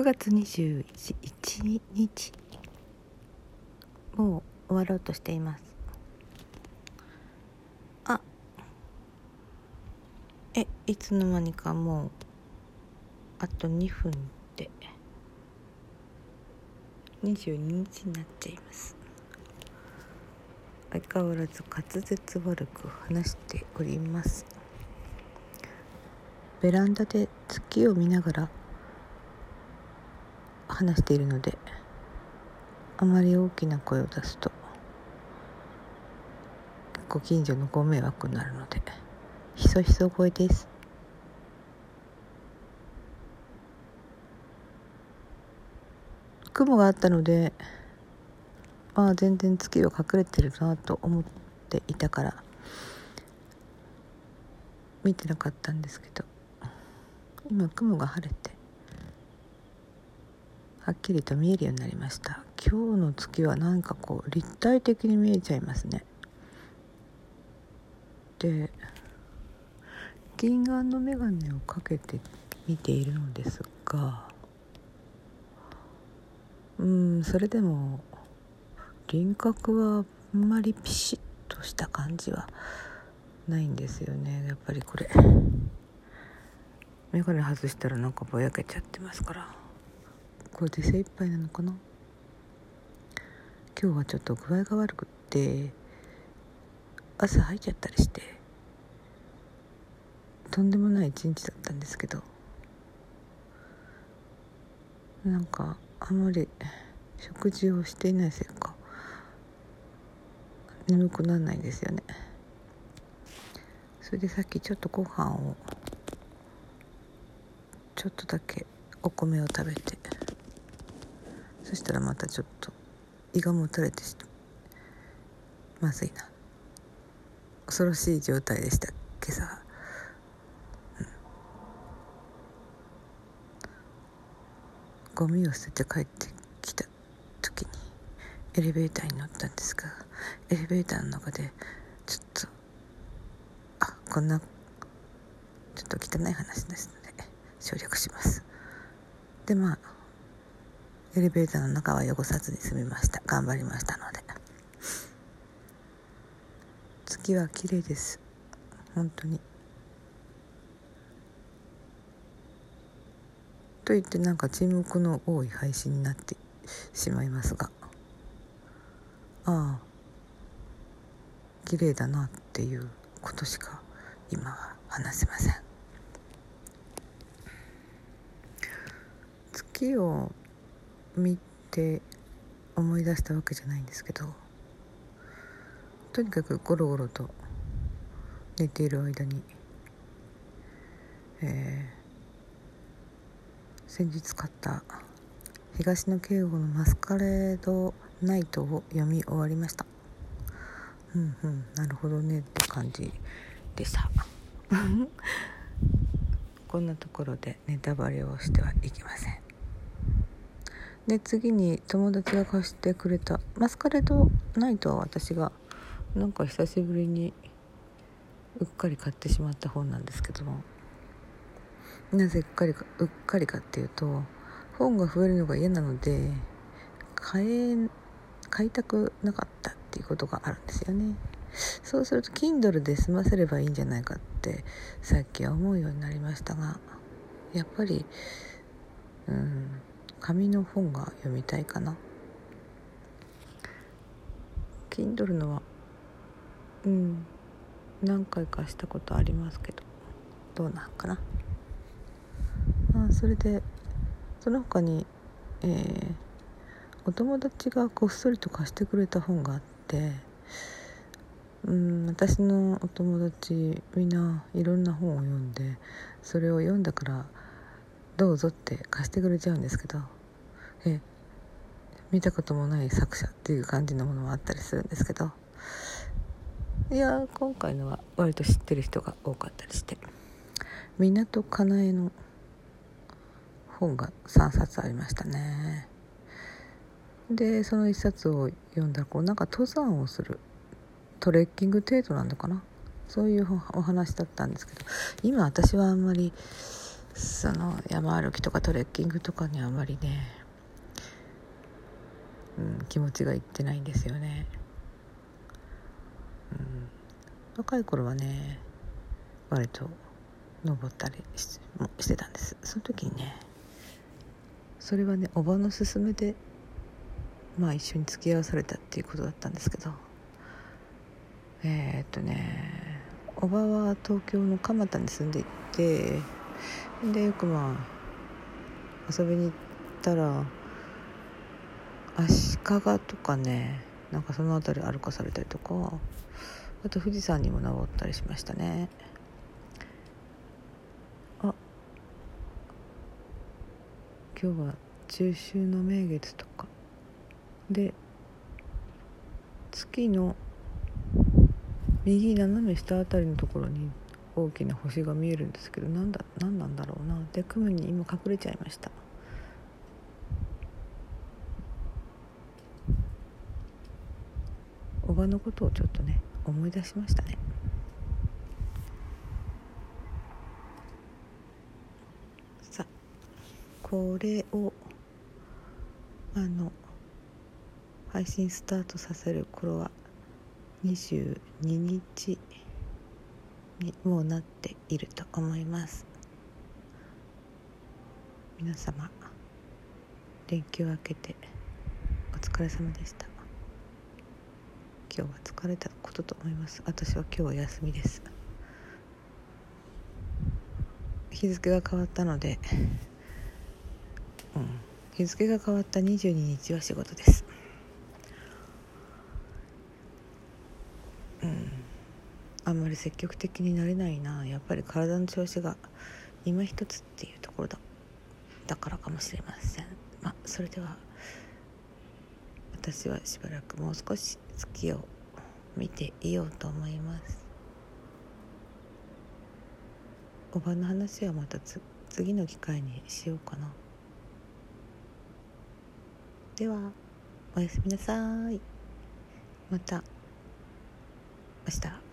9月21日。もう終わろうとしています。あ。えいつの間にかもうあと2分で。22日になっちゃいます。相変わらず滑舌悪く話しております。ベランダで月を見ながら話しているのであまり大きな声を出すとご近所のご迷惑になるのでひそひそ声です。雲があったのでああ全然月は隠れてるなと思っていたから見てなかったんですけど今雲が晴れてはっきりと見えるようになりました。今日の月はなんかこう立体的に見えちゃいますね。で銀眼の眼鏡をかけて見ているのですがうんそれでも輪郭はあんまりピシッとした感じはないんですよね。やっぱりこれ眼鏡外したらなんかぼやけちゃってますから。これで精一杯なのかな？今日はちょっと具合が悪くって朝吐いちゃったりしてとんでもない一日だったんですけどなんかあんまり食事をしていないせいか眠くならないんですよね。それでさっきちょっとご飯をちょっとだけお米を食べてそしたらまたちょっと胃がもたれてしまずいな。恐ろしい状態でした今朝、うん、ゴミを捨てて帰ってきた時にエレベーターに乗ったんですがエレベーターの中でちょっとあこんなちょっと汚い話ですので省略します。でまあエレベーターの中は汚さずに済みました。頑張りましたので。月は綺麗です。本当に。と言ってなんか沈黙の多い配信になってしまいますが。ああ。綺麗だなっていうことしか今は話せません。月を見て思い出したわけじゃないんですけどとにかくゴロゴロと寝ている間に、えー、先日買った東野圭吾の「マスカレードナイト」を読み終わりました。うんうんなるほどねって感じでした。こんなところでネタバレをしてはいけません。で次に友達が貸してくれた。マスカレードナイトは私がなんか久しぶりにうっかり買ってしまった本なんですけども。なぜうっかりかうっかりかっていうと本が増えるのが嫌なので買え買いたくなかったっていうことがあるんですよね。そうすると Kindle で済ませればいいんじゃないかってさっきは思うようになりましたがやっぱりうん紙の本が読みたいかな。Kindle のはうん何回かしたことありますけどどうなんかな。あそれでその他にえー、お友達がこっそりと貸してくれた本があってうん私のお友達みんないろんな本を読んでそれを読んだからどうぞって貸してくれちゃうんですけどえ見たこともない作者っていう感じのものもあったりするんですけど。いや今回のは割と知ってる人が多かったりして。港かなえの本が3冊ありましたね。でその1冊を読んだらこうなんか登山をするトレッキング程度なのかな？そういうお話だったんですけど。今私はあんまりその山歩きとかトレッキングとかにあんまりね、うん、気持ちがいってないんですよね、うん、若い頃はね割と登ったりしてたんです。その時にねそれはねおばの勧めでまあ一緒に付き合わされたっていうことだったんですけどえー、っとねおばは東京の蒲田に住んでいてでよくまあ遊びに行ったら足利とかねなんかその辺り歩かされたりとかあと富士山にも登ったりしましたね。あ今日は中秋の名月とか。で月の右斜め下あたりのところに大きな星が見えるんですけどなんだ何なんだろうな。で雲に今隠れちゃいました。おばのことをちょっとね思い出しましたね。さあこれをあの配信スタートさせる頃は22日にもうなっていると思います。皆様連休明けてお疲れ様でした。今日は疲れたことと思います。私は今日は休みです。日付が変わったのでうん。日付が変わった22日は仕事です。うん。あんまり積極的になれないな。やっぱり体の調子が今一つっていうところだ。だからかもしれません。まあそれでは私はしばらくもう少し月を見ていようと思います。おばの話はまた次の機会にしようかな。ではおやすみなさい。また明日。